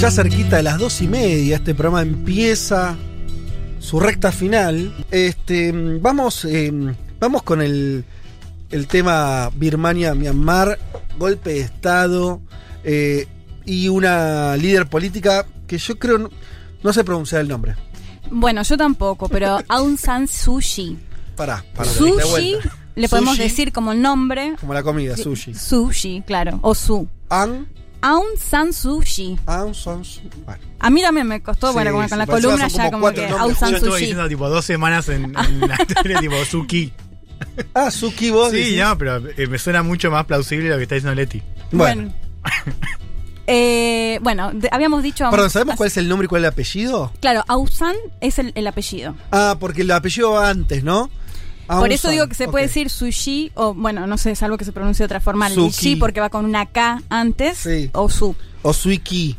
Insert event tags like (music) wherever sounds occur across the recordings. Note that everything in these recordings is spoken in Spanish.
Ya cerquita de las dos y media, este programa empieza su recta final. Este, vamos, eh, vamos con el, el tema Birmania-Myanmar, golpe de Estado eh, y una líder política que yo creo no, no sé pronunciar el nombre. Bueno, yo tampoco, pero (laughs) Aung San Suu Kyi. Pará, pará. Sushi, le podemos Sushi, decir como el nombre. Como la comida, sushi. Sushi, claro. O Su. An, Aung San Suu Kyi. An, son, su- bueno. A mí también me costó, Sí, bueno, con la columna ya como que nombres. Aung Yo San estuve Suu Kyi. diciendo tipo dos semanas en, en (laughs) la historia tipo Suki. Ah, Suki, vos Sí, decís? no, pero eh, me suena mucho más plausible lo que está diciendo Leti. Bueno, Bueno. Eh, bueno, de- habíamos dicho. perdón, ¿sabemos cuál es el nombre y cuál es el apellido? Claro, Aung San es el, el apellido. Ah, porque el apellido va antes, ¿no? Por eso digo que se puede decir sushi, o bueno, no sé, salvo que se pronuncie de otra forma, el Suki. shi porque va con una K antes, Sí. o su. O Suiki.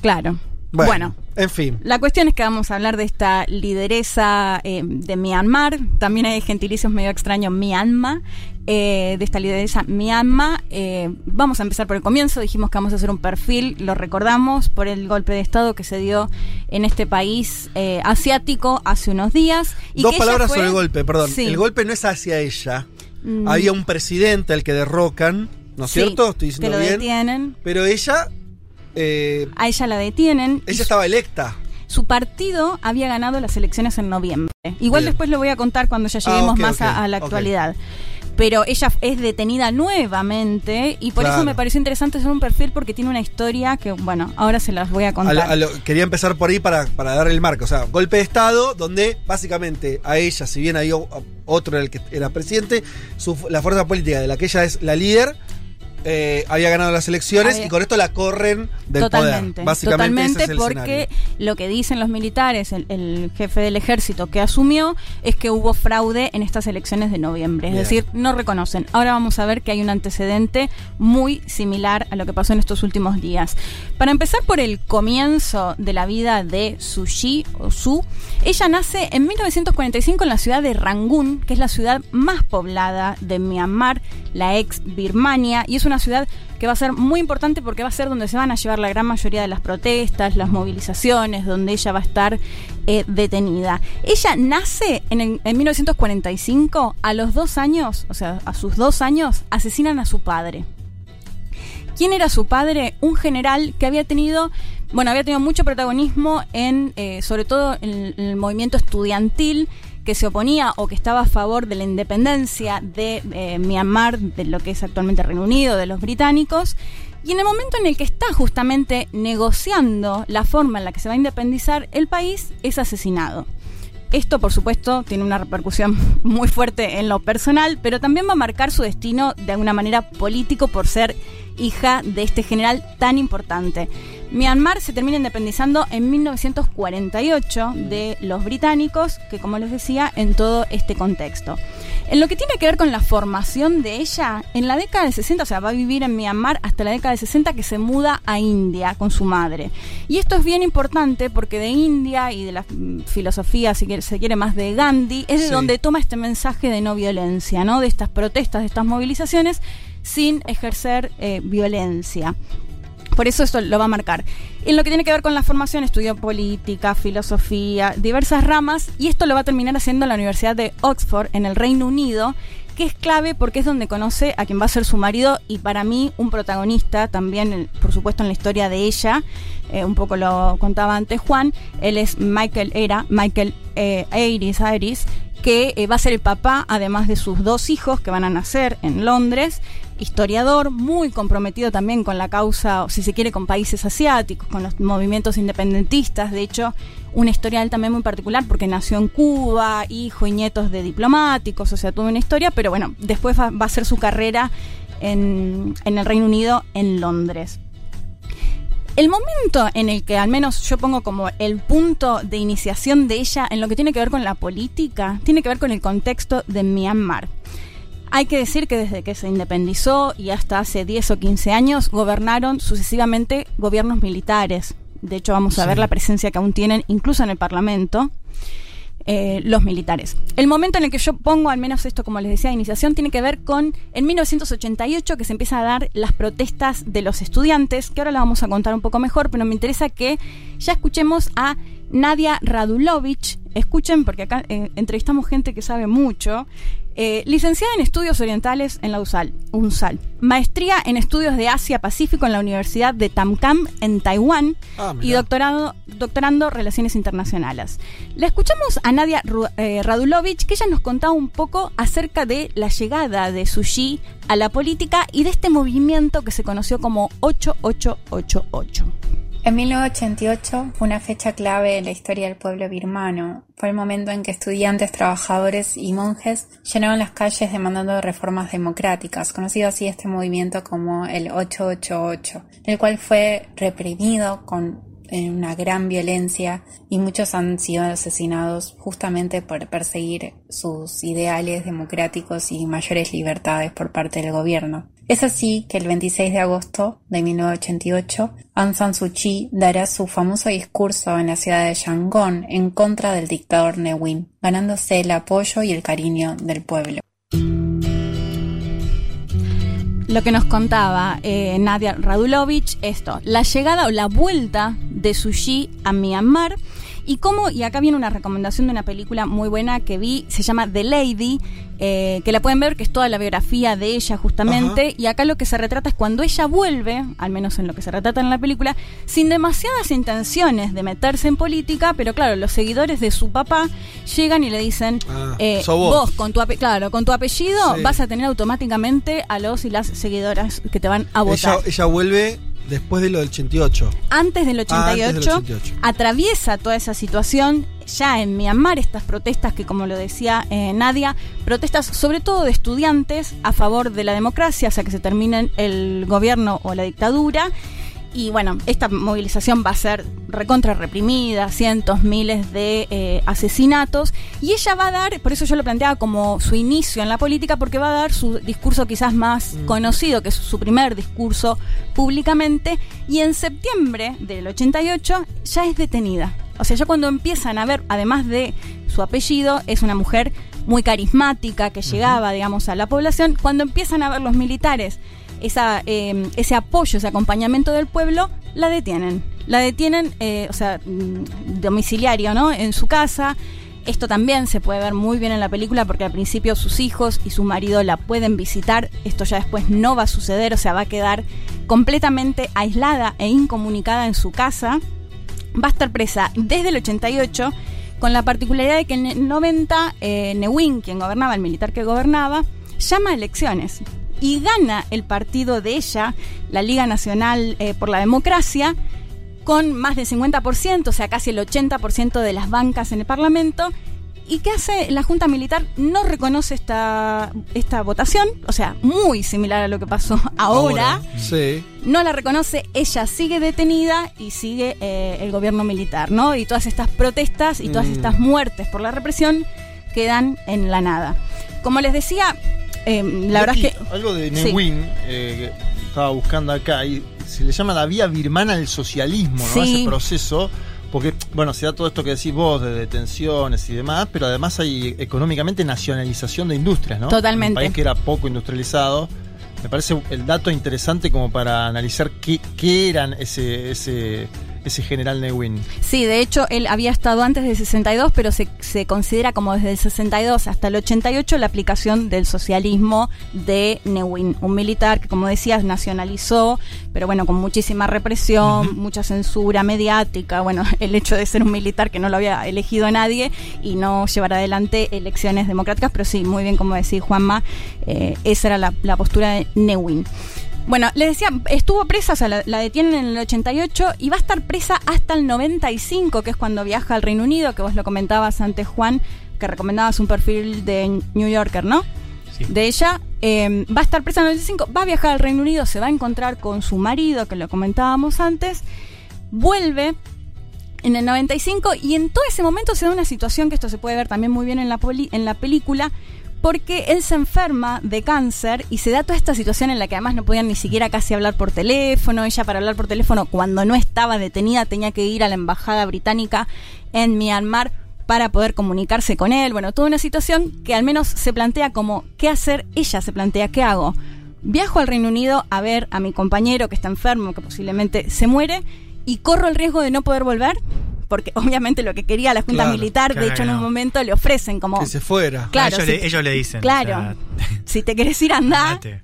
Claro. Bueno, bueno. En fin. La cuestión es que vamos a hablar de esta lideresa eh, de Myanmar, también hay gentilicios medio extraños, Myanmar, eh, de esta lideresa Myanmar. Eh, vamos a empezar por el comienzo, dijimos que vamos a hacer un perfil, lo recordamos, por el golpe de Estado que se dio en este país eh, asiático hace unos días. y Dos que palabras fue- sobre el golpe, perdón. Sí. El golpe no es hacia ella. Mm. Había un presidente al que derrocan, ¿no es Sí, cierto? Estoy que diciendo lo bien. detienen, Pero ella. Eh, a ella la detienen. ella estaba electa. Su partido había ganado las elecciones en noviembre. Igual Bien. después lo voy a contar cuando ya lleguemos Ah, ok, más a, a la actualidad. Pero ella es detenida nuevamente y por Claro. eso me pareció interesante hacer un perfil porque tiene una historia que, bueno, ahora se las voy a A contar. lo- a lo- quería empezar por ahí para, para darle el marco. O sea, golpe de Estado, donde básicamente a ella, si bien hay otro era el que era presidente, su- la fuerza política de la que ella es la líder. Eh, había ganado las elecciones Había- y con esto la corren del totalmente, poder. Básicamente totalmente ese es el porque escenario. lo que dicen los militares, el, el jefe del ejército que asumió, es que hubo fraude en estas elecciones de noviembre. Es Bien. decir, no reconocen. Ahora vamos a ver que hay un antecedente muy similar a lo que pasó en estos últimos días. Para empezar por el comienzo de la vida de Sushi o Su, ella nace en 1945 en la ciudad de Rangún, que es la ciudad más poblada de Myanmar, la ex Birmania, y es una ciudad que va a ser muy importante porque va a ser donde se van a llevar la gran mayoría de las protestas, las movilizaciones, donde ella va a estar eh, detenida. Ella nace en 1945, a los dos años, o sea, a sus dos años, asesinan a su padre. ¿Quién era su padre? Un general que había tenido, bueno, había tenido mucho protagonismo en, eh, sobre todo en el movimiento estudiantil que se oponía o que estaba a favor de la independencia de eh, Myanmar, de lo que es actualmente Reino Unido, de los británicos. Y en el momento en el que está justamente negociando la forma en la que se va a independizar el país, es asesinado. Esto, por supuesto, tiene una repercusión (laughs) muy fuerte en lo personal, pero también va a marcar su destino de alguna manera político por ser hija de este general tan importante. Myanmar se termina independizando en 1948 de los británicos, que como les decía, en todo este contexto. En lo que tiene que ver con la formación de ella, en la década de 60, o sea, va a vivir en Myanmar hasta la década de 60 que se muda a India con su madre. Y esto es bien importante porque de India y de la mm, filosofía, si quiere- se quiere más de Gandhi, es de Sí. donde toma este mensaje de no violencia, ¿no? De estas protestas, de estas movilizaciones, sin ejercer eh, violencia. Por eso esto lo va a marcar. En lo que tiene que ver con la formación, estudió política, filosofía, diversas ramas, y esto lo va a terminar haciendo en la Universidad de Oxford, en el Reino Unido, que es clave porque es donde conoce a quien va a ser su marido y para mí un protagonista también, por supuesto, en la historia de ella. eh, un poco lo contaba antes Juan. Él es Michael Era, Michael eh, Iris, Iris, que eh, va a ser el papá, además de sus dos hijos que van a nacer en Londres. Historiador, muy comprometido también con la causa, si se quiere, con países asiáticos, con los movimientos independentistas. De hecho, una historia él también muy particular porque nació en Cuba, hijo y nietos de diplomáticos, o sea, tuvo una historia, pero bueno, después va, a hacer su carrera en, en el Reino Unido, en Londres. El momento en el que al menos yo pongo como el punto de iniciación de ella en lo que tiene que ver con la política, tiene que ver con el contexto de Myanmar. Hay que decir que desde que se independizó y hasta hace 10 o 15 años gobernaron sucesivamente gobiernos militares. De hecho, vamos a ver la presencia que aún tienen, incluso en el Parlamento, eh, los militares. El momento en el que yo pongo, al menos esto como les decía de iniciación, tiene que ver con en 1988 que se empieza a dar las protestas de los estudiantes, que ahora la vamos a contar un poco mejor, pero me interesa que ya escuchemos a Nadia Radulovich. Escuchen, porque acá eh, entrevistamos gente que sabe mucho. Eh, licenciada en Estudios Orientales en la USAL, UNSAL. Maestría en Estudios de Asia-Pacífico en la Universidad de Tamcam en Taiwán. Ah, y doctorado, doctorando Relaciones Internacionales. La escuchamos a Nadia eh, Radulovich, que ella nos contaba un poco acerca de la llegada de Sushi a la política y de este movimiento que se conoció como 8888. En 1988 fue una fecha clave en la historia del pueblo birmano. Fue el momento en que estudiantes, trabajadores y monjes llenaron las calles demandando reformas democráticas, conocido así este movimiento como el 888, el cual fue reprimido con una gran violencia y muchos han sido asesinados justamente por perseguir sus ideales democráticos y mayores libertades por parte del gobierno. Es así que el 26 de agosto de 1988, Aung San Suu Kyi dará su famoso discurso en la ciudad de Yangon en contra del dictador Ne Win, ganándose el apoyo y el cariño del pueblo. Lo que nos contaba eh, Nadia Radulovich, esto, la llegada o la vuelta de Sushi a Myanmar y cómo, y acá viene una recomendación de una película muy buena que vi, se llama The Lady, eh, que la pueden ver, que es toda la biografía de ella justamente, y acá lo que se retrata es cuando ella vuelve, al menos en lo que se retrata en la película, sin demasiadas intenciones de meterse en política, pero claro, los seguidores de su papá llegan y le dicen, Ah, eh, vos. vos con tu claro, con tu apellido Sí. vas a tener automáticamente a los y las seguidoras que te van a votar. Ella, ella vuelve después de lo del 88. antes del 88, Ah, antes del 88. atraviesa toda esa situación ya en Myanmar, estas protestas que como lo decía eh, Nadia, protestas sobre todo de estudiantes a favor de la democracia, o sea que se termine el gobierno o la dictadura. Y bueno, esta movilización va a ser recontra reprimida, cientos, miles de eh, asesinatos. Y ella va a dar, por eso yo lo planteaba como su inicio en la política, porque va a dar su discurso quizás más conocido, que es su primer discurso públicamente. Y en septiembre del 88 ya es detenida. O sea, ya cuando empiezan a ver, además de su apellido, es una mujer muy carismática que llegaba, digamos, a la población. Cuando empiezan a ver los militares eh, ese apoyo, ese acompañamiento del pueblo, la detienen. La detienen, eh, o sea, mm, domiciliario, ¿no? En su casa. Esto también se puede ver muy bien en la película porque al principio sus hijos y su marido la pueden visitar. Esto ya después no va a suceder, o sea, va a quedar completamente aislada e incomunicada en su casa. Va a estar presa desde el 88 con la particularidad de que en el 90 eh, Newin, quien gobernaba, el militar que gobernaba, llama a elecciones y gana el partido de ella, la Liga Nacional eh, por la Democracia, con más del 50%, o sea, casi el 80% de las bancas en el Parlamento. ¿Y qué hace la Junta Militar? No reconoce esta, esta votación, o sea, muy similar a lo que pasó (laughs) ahora. Sí. No la reconoce, ella sigue detenida y sigue eh, el gobierno militar, ¿no? Y todas estas protestas y todas Mm. estas muertes por la represión quedan en la nada. Como les decía, eh, la verdad es que... Algo de Sí. Newin, eh, que estaba buscando acá, y se le llama la vía birmana del socialismo, ¿no? Sí. Ese proceso. Porque, bueno, se da todo esto que decís vos, de detenciones y demás, pero además hay económicamente nacionalización de industrias, ¿no? Totalmente. Un país que era poco industrializado. Me parece el dato interesante como para analizar qué, qué eran ese, ese, ese general Newin. Sí, de hecho, él había estado antes del 62, pero se, se considera como desde el 62 hasta el 88 la aplicación del socialismo de Newin, un militar que, como decías, nacionalizó, pero bueno, con muchísima represión, mucha censura mediática, bueno, (laughs) el hecho de ser un militar que no lo había elegido nadie y no llevar adelante elecciones democráticas, pero sí, muy bien como decía Juanma, eh, esa era la, la postura de Newin. Bueno, les decía, estuvo presa, o sea, la, la detienen en el 88 y va a estar presa hasta el 95, que es cuando viaja al Reino Unido, que vos lo comentabas antes, Juan, que recomendabas un perfil de New Yorker, ¿no? Sí. De ella. eh, va a estar presa en el 95, va a viajar al Reino Unido, se va a encontrar con su marido, que lo comentábamos antes, vuelve en el 95 y en todo ese momento se da una situación que esto se puede ver también muy bien en la, poli- en la película porque él se enferma de cáncer y se da toda esta situación en la que además no podían ni siquiera casi hablar por teléfono. Ella para hablar por teléfono cuando no estaba detenida tenía que ir a la embajada británica en Myanmar para poder comunicarse con él. Bueno, toda una situación que al menos se plantea como qué hacer. Ella se plantea qué hago. Viajo al Reino Unido a ver a mi compañero que está enfermo, que posiblemente se muere, y corro el riesgo de no poder volver, porque (laughs) obviamente lo que quería la Junta Claro, Militar, de hecho en un momento le ofrecen como... Que se fuera. Claro, ellos, sí. le, ellos le dicen. Claro. o sea, (laughs) Si te querés ir, andá. andate.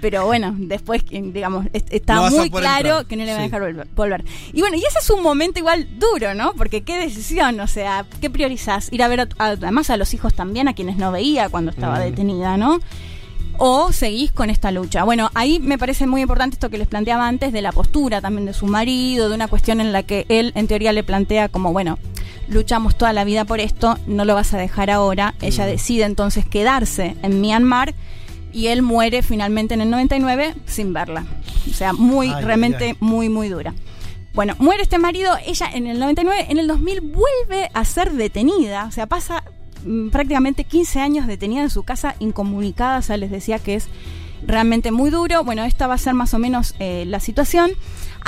Pero bueno, después, digamos, est- está No muy claro entrar. que no le van a Sí. dejar volver, volver. Y bueno, y ese es un momento igual duro, ¿no? Porque qué decisión, o sea, ¿qué priorizás? Ir a ver a- a- además a los hijos también, a quienes no veía cuando estaba Mm. detenida, ¿no? O seguís con esta lucha. Bueno, ahí me parece muy importante esto que les planteaba antes de la postura también de su marido, de una cuestión en la que él en teoría le plantea como, bueno, luchamos toda la vida por esto, no lo vas a dejar ahora. Ella decide entonces quedarse en Myanmar y él muere finalmente en el 99 sin verla. O sea, muy, Ay, realmente muy, muy dura. Bueno, muere este marido, ella en el 99, en el 2000 vuelve a ser detenida, o sea, pasa mm, prácticamente 15 años detenida en su casa, incomunicada, o sea, les decía que es realmente muy duro. Bueno, esta va a ser más o menos eh, la situación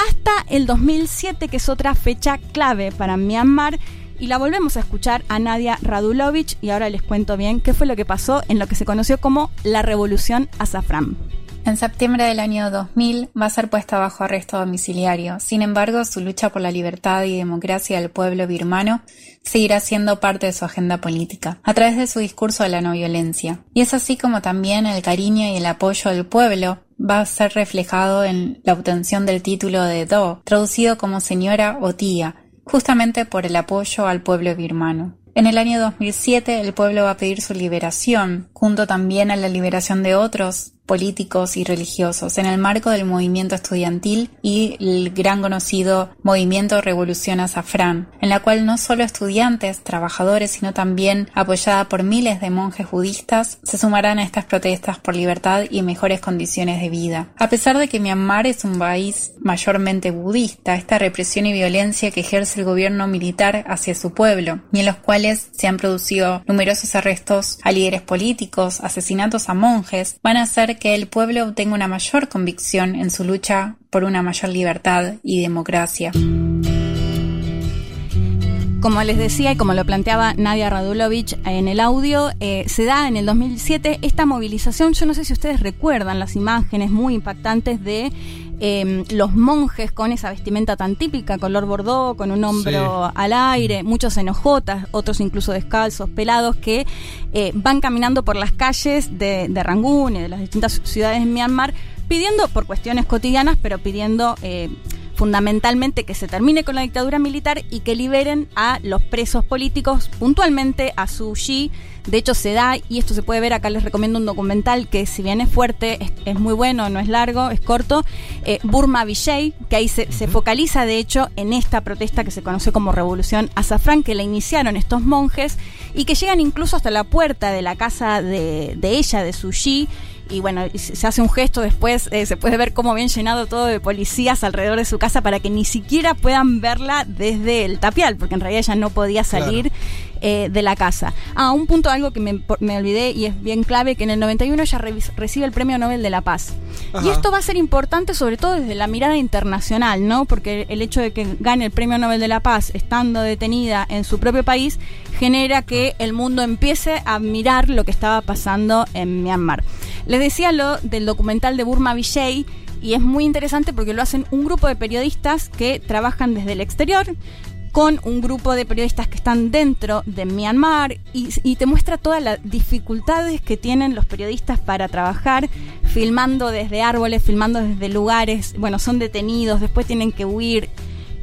hasta el 2007, que es otra fecha clave para Myanmar. Y la volvemos a escuchar a Nadia Radulovich y ahora les cuento bien qué fue lo que pasó en lo que se conoció como la Revolución Azafrán. En septiembre del año 2000 va a ser puesta bajo arresto domiciliario. Sin embargo, su lucha por la libertad y democracia del pueblo birmano seguirá siendo parte de su agenda política, a través de su discurso de la no violencia. Y es así como también el cariño y el apoyo del pueblo va a ser reflejado en la obtención del título de Do, traducido como señora o tía, justamente por el apoyo al pueblo birmano. En el año 2007 el pueblo va a pedir su liberación, junto también a la liberación de otros políticos y religiosos, en el marco del movimiento estudiantil y el gran conocido movimiento Revolución Azafrán, en la cual no solo estudiantes, trabajadores, sino también apoyada por miles de monjes budistas, se sumarán a estas protestas por libertad y mejores condiciones de vida. A pesar de que Myanmar es un país mayormente budista, esta represión y violencia que ejerce el gobierno militar hacia su pueblo, y en los cuales se han producido numerosos arrestos a líderes políticos, asesinatos a monjes, van a hacer que el pueblo obtenga una mayor convicción en su lucha por una mayor libertad y democracia. Como les decía y como lo planteaba Nadia Radulovich en el audio, eh, se da en el 2007 esta movilización. Yo no sé si ustedes recuerdan las imágenes muy impactantes de eh, los monjes con esa vestimenta tan típica, color bordó, con un hombro Sí. al aire, muchos en hojotas, otros incluso descalzos, pelados, que eh, van caminando por las calles de, de Rangún y de las distintas ciudades de Myanmar, pidiendo, por cuestiones cotidianas, pero pidiendo... eh, fundamentalmente que se termine con la dictadura militar y que liberen a los presos políticos, puntualmente a Suu Kyi. De hecho, se da, y esto se puede ver, acá les recomiendo un documental que si bien es fuerte, es, es muy bueno, no es largo, es corto, eh, Burma Vijay, que ahí se, se focaliza de hecho en esta protesta que se conoce como Revolución Azafrán, que la iniciaron estos monjes y que llegan incluso hasta la puerta de la casa de, de ella, de Suu Kyi, y bueno, se hace un gesto después, eh, se puede ver cómo bien llenado todo de policías alrededor de su casa para que ni siquiera puedan verla desde el tapial, porque en realidad ella no podía salir eh, de la casa. Ah, un punto, algo que me, olvidé y es bien clave, que en el 91 ella recibe el Premio Nobel de la Paz. Y esto va a ser importante sobre todo desde la mirada internacional, ¿no? Porque el hecho de que gane el Premio Nobel de la Paz estando detenida en su propio país genera que el mundo empiece a mirar lo que estaba pasando en Myanmar. Les decía lo del documental de Burma Vijay y es muy interesante porque lo hacen un grupo de periodistas que trabajan desde el exterior con un grupo de periodistas que están dentro de Myanmar y, y te muestra todas las dificultades que tienen los periodistas para trabajar, filmando desde árboles, filmando desde lugares, bueno, son detenidos, después tienen que huir.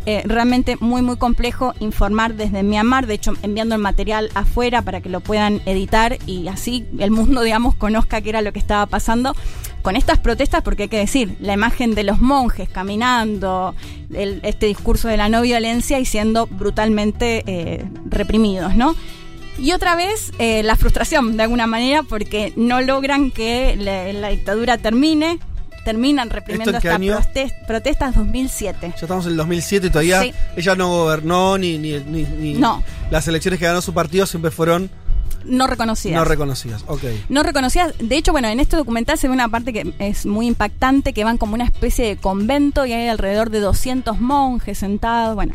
Eh, realmente muy muy complejo informar desde Myanmar, de hecho enviando el material afuera para que lo puedan editar y así el mundo (laughs) digamos conozca qué era lo que estaba pasando con estas protestas porque hay que decir, la imagen de los monjes caminando, el- este discurso de la no violencia y siendo brutalmente eh, reprimidos, ¿no? Y otra vez eh, la frustración de alguna manera porque no logran que la, la dictadura termine, terminan reprimiendo ¿Esto en qué estas año? protes- protestas 2007. Ya estamos en el 2007 y todavía Sí. ella no gobernó ni, ni, ni- ni- No. las elecciones que ganó su partido siempre fueron No reconocidas. no reconocidas. Ok. no reconocidas. De hecho, bueno, en este documental se ve una parte que es muy impactante, que van como una especie de convento y hay alrededor de 200 monjes sentados, bueno.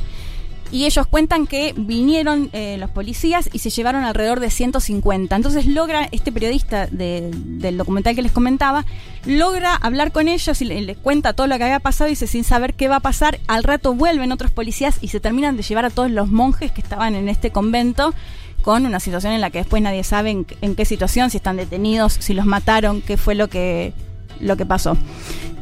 Y ellos cuentan que vinieron eh, los policías y se llevaron alrededor de 150. Entonces logra, este periodista de- del documental que les comentaba, logra hablar con ellos y le- les cuenta todo lo que había pasado y dice sin saber qué va a pasar. Al rato vuelven otros policías y se terminan de llevar a todos los monjes que estaban en este convento con una situación en la que después nadie sabe en, en qué situación, si están detenidos, si los mataron, qué fue lo que, lo que pasó.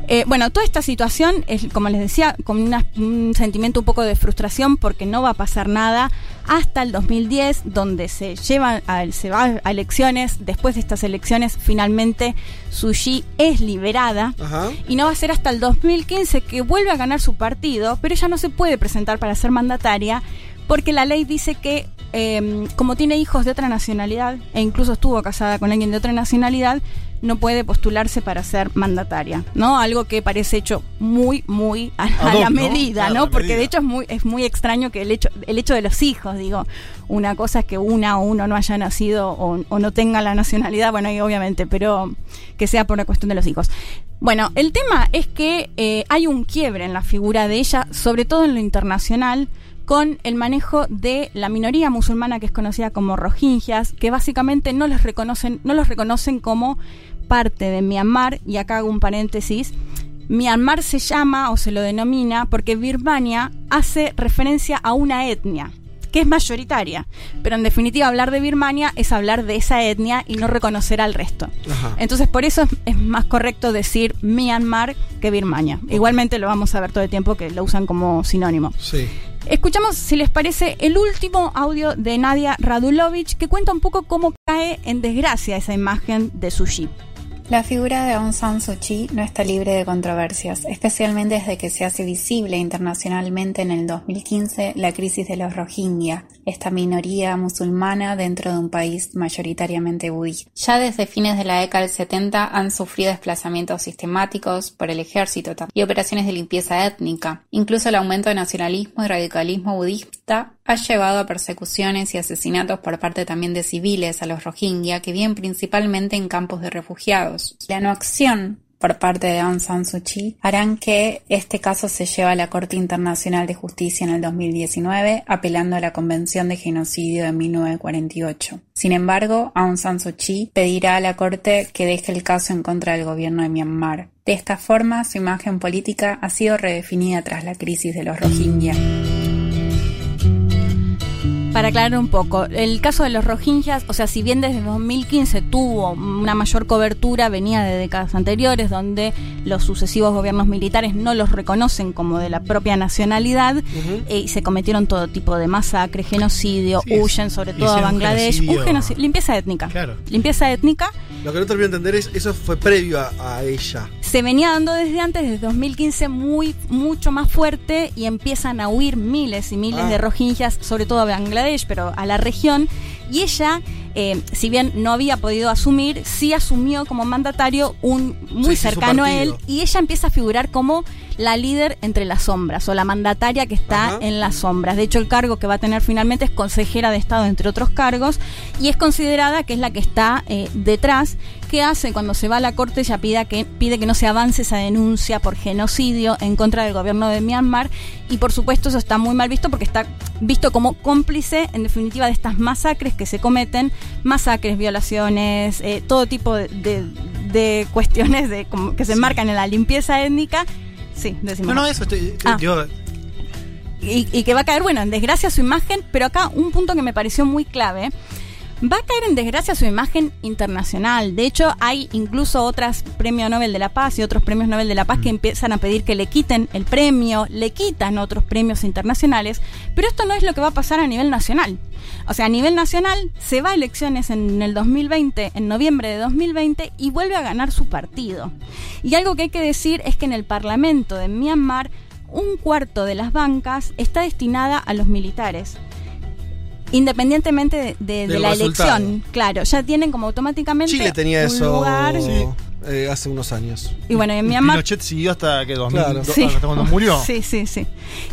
Eh, bueno, toda esta situación es, como les decía, con una- un sentimiento un poco de frustración porque no va a pasar nada hasta el 2010, donde se llevan a, se va a elecciones. Después de estas elecciones, finalmente Sushi es liberada. Ajá. Y no va a ser hasta el 2015 que vuelve a ganar su partido, pero ella no se puede presentar para ser mandataria porque la ley dice que eh, como tiene hijos de otra nacionalidad e incluso estuvo casada con alguien de otra nacionalidad, no puede postularse para ser mandataria, ¿no? Algo que parece hecho muy, muy a, a la medida, ¿no? Porque medida. de hecho es muy, es muy extraño que el hecho, el hecho de los hijos, digo, una cosa es que una o uno no haya nacido o, o no tenga la nacionalidad, bueno, ahí obviamente, pero que sea por una cuestión de los hijos. Bueno, el tema es que eh, hay un quiebre en la figura de ella, sobre todo en lo internacional, con el manejo de la minoría musulmana que es conocida como rohingyas, que básicamente no los reconocen, no los reconocen como parte de Myanmar, y acá hago un paréntesis. Myanmar se llama o se lo denomina porque Birmania hace referencia a una etnia que es mayoritaria, pero en definitiva hablar de Birmania es hablar de esa etnia y no reconocer al resto. Ajá. Entonces por eso es, es más correcto decir Myanmar que Birmania. Igualmente lo vamos a ver todo el tiempo que lo usan como sinónimo. Sí. Escuchamos, si les parece, el último audio de Nadia Radulovich que cuenta un poco cómo cae en desgracia esa imagen de Sushi. La figura de Aung San Suu Kyi no está libre de controversias, especialmente desde que se hace visible internacionalmente en el 2015 la crisis de los Rohingya, esta minoría musulmana dentro de un país mayoritariamente budista. Ya desde fines de la década del 70 han sufrido desplazamientos sistemáticos por el ejército y operaciones de limpieza étnica. Incluso el aumento de nacionalismo y radicalismo budista ha llevado a persecuciones y asesinatos por parte también de civiles a los Rohingya que viven principalmente en campos de refugiados. La no acción por parte de Aung San Suu Kyi harán que este caso se lleve a la Corte Internacional de Justicia en el 2019, apelando a la Convención de Genocidio de 1948. Sin embargo, Aung San Suu Kyi pedirá a la Corte que deje el caso en contra del gobierno de Myanmar. De esta forma, su imagen política ha sido redefinida tras la crisis de los Rohingya. Para aclarar un poco, el caso de los Rohingyas, o sea, si bien desde 2015 tuvo una mayor cobertura, venía de décadas anteriores, donde los sucesivos gobiernos militares no los reconocen como de la propia nacionalidad eh, y se cometieron todo tipo de masacres, genocidio, Sí, huyen sobre todo a Bangladesh, un genocidio. genocidio, limpieza étnica. Claro. Limpieza étnica Lo que no termino de entender es, eso fue previo a, a ella. se venía dando desde antes, desde 2015, muy, mucho más fuerte y empiezan a huir miles y miles Ah. de rohingyas, sobre todo a Bangladesh, pero a la región. Y ella, eh, si bien no había podido asumir, sí asumió como mandatario un muy Sí, cercano a él y ella empieza a figurar como la líder entre las sombras o la mandataria que está Ajá. en las sombras. De hecho, el cargo que va a tener finalmente es consejera de Estado, entre otros cargos, y es considerada que es la que está eh, detrás. ¿Qué hace cuando se va a la corte? Ella pida que, pide que no se avance esa denuncia por genocidio en contra del gobierno de Myanmar y por supuesto eso está muy mal visto porque está visto como cómplice en definitiva de estas masacres que se cometen, masacres, violaciones, eh, todo tipo de, de- de cuestiones de, como que se enmarcan en la limpieza étnica. Sí, decimos. No, no, eso. Estoy, Ah. y, y que va a caer, bueno, en desgracia su imagen, pero acá un punto que me pareció muy clave. Va a caer en desgracia su imagen internacional. De hecho, hay incluso otras premios Nobel de la Paz y otros premios Nobel de la Paz que empiezan a pedir que le quiten el premio, le quitan otros premios internacionales, pero esto no es lo que va a pasar a nivel nacional. O sea, a nivel nacional se va a elecciones en el 2020, en noviembre de 2020, y vuelve a ganar su partido. Y algo que hay que decir es que en el Parlamento de Myanmar un cuarto de las bancas está destinada a los militares. Independientemente de, de- de Del la resultado. elección, claro, ya tienen como automáticamente Chile tenía un eso lugar. Sí. eh, hace unos años. Y bueno, en Y Myanmar Pinochet siguió hasta que 2000, Claro. do- Sí. hasta cuando murió. (laughs) Sí, sí, sí.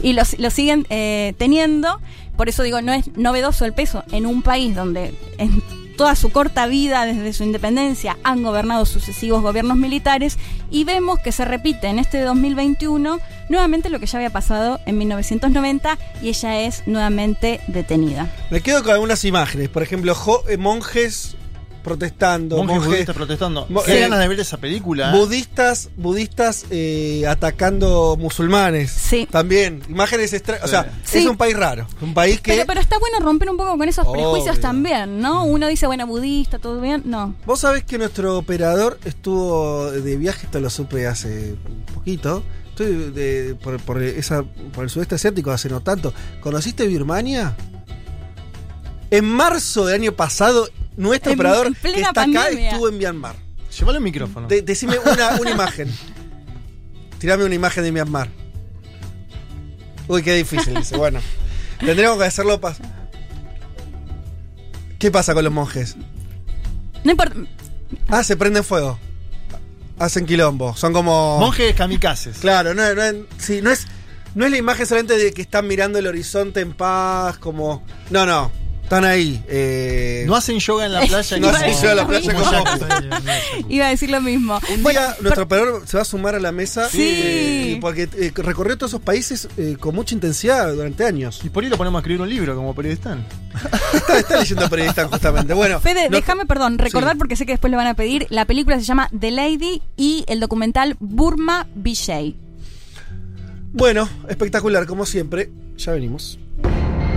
Y lo, lo siguen eh, teniendo. Por eso digo, no es novedoso el peso en un país donde en toda su corta vida, desde su independencia, han gobernado sucesivos gobiernos militares y vemos que se repite en este 2021 nuevamente lo que ya había pasado en 1990 y ella es nuevamente detenida. Me quedo con algunas imágenes. Por ejemplo, eh, monjes protestando, Monjes monjes, budistas protestando. Mo- Qué eh, ganas de ver esa película. ¿eh? budistas, budistas eh, atacando musulmanes. Sí. También, imágenes extrañas. O sea, Sí. es un país raro. Un país que. Pero, pero está bueno romper un poco con esos prejuicios Obvio. también, ¿no? Uno dice, bueno, budista, todo bien. No. Vos sabés que nuestro operador estuvo de viaje, esto lo supe hace un poquito. Estoy de- por, por esa, por el sudeste asiático hace no tanto. ¿Conociste Birmania? En marzo del año pasado, nuestro En- operador en que está acá estuvo en Myanmar. Llévale el micrófono. De- decime una, una imagen. Tirame una imagen de Myanmar. Uy, qué difícil. Dice. Bueno, tendremos que hacerlo. pas- ¿Qué pasa con los monjes? No importa. Ah, se prenden fuego. Hacen quilombo. Son como. Monjes kamikazes. Claro, no, no, sí, no es. No es la imagen solamente de que están mirando el horizonte en paz, como. No, no. Están ahí. eh, No hacen yoga en la playa. (laughs) No hacen yoga en la playa como-. Iba a decir lo mismo. Un día nuestro operador se va a sumar a la mesa. Sí. eh, porque eh, recorrió todos esos países eh, con mucha intensidad durante años. Y por ahí lo ponemos a escribir un libro como periodista. Está, está leyendo periodista justamente. Bueno, Fede, no- déjame, perdón, recordar Sí. porque sé que después le van a pedir. La película se llama The Lady y el documental Burma Vijay. Bueno, espectacular, como siempre. Ya venimos.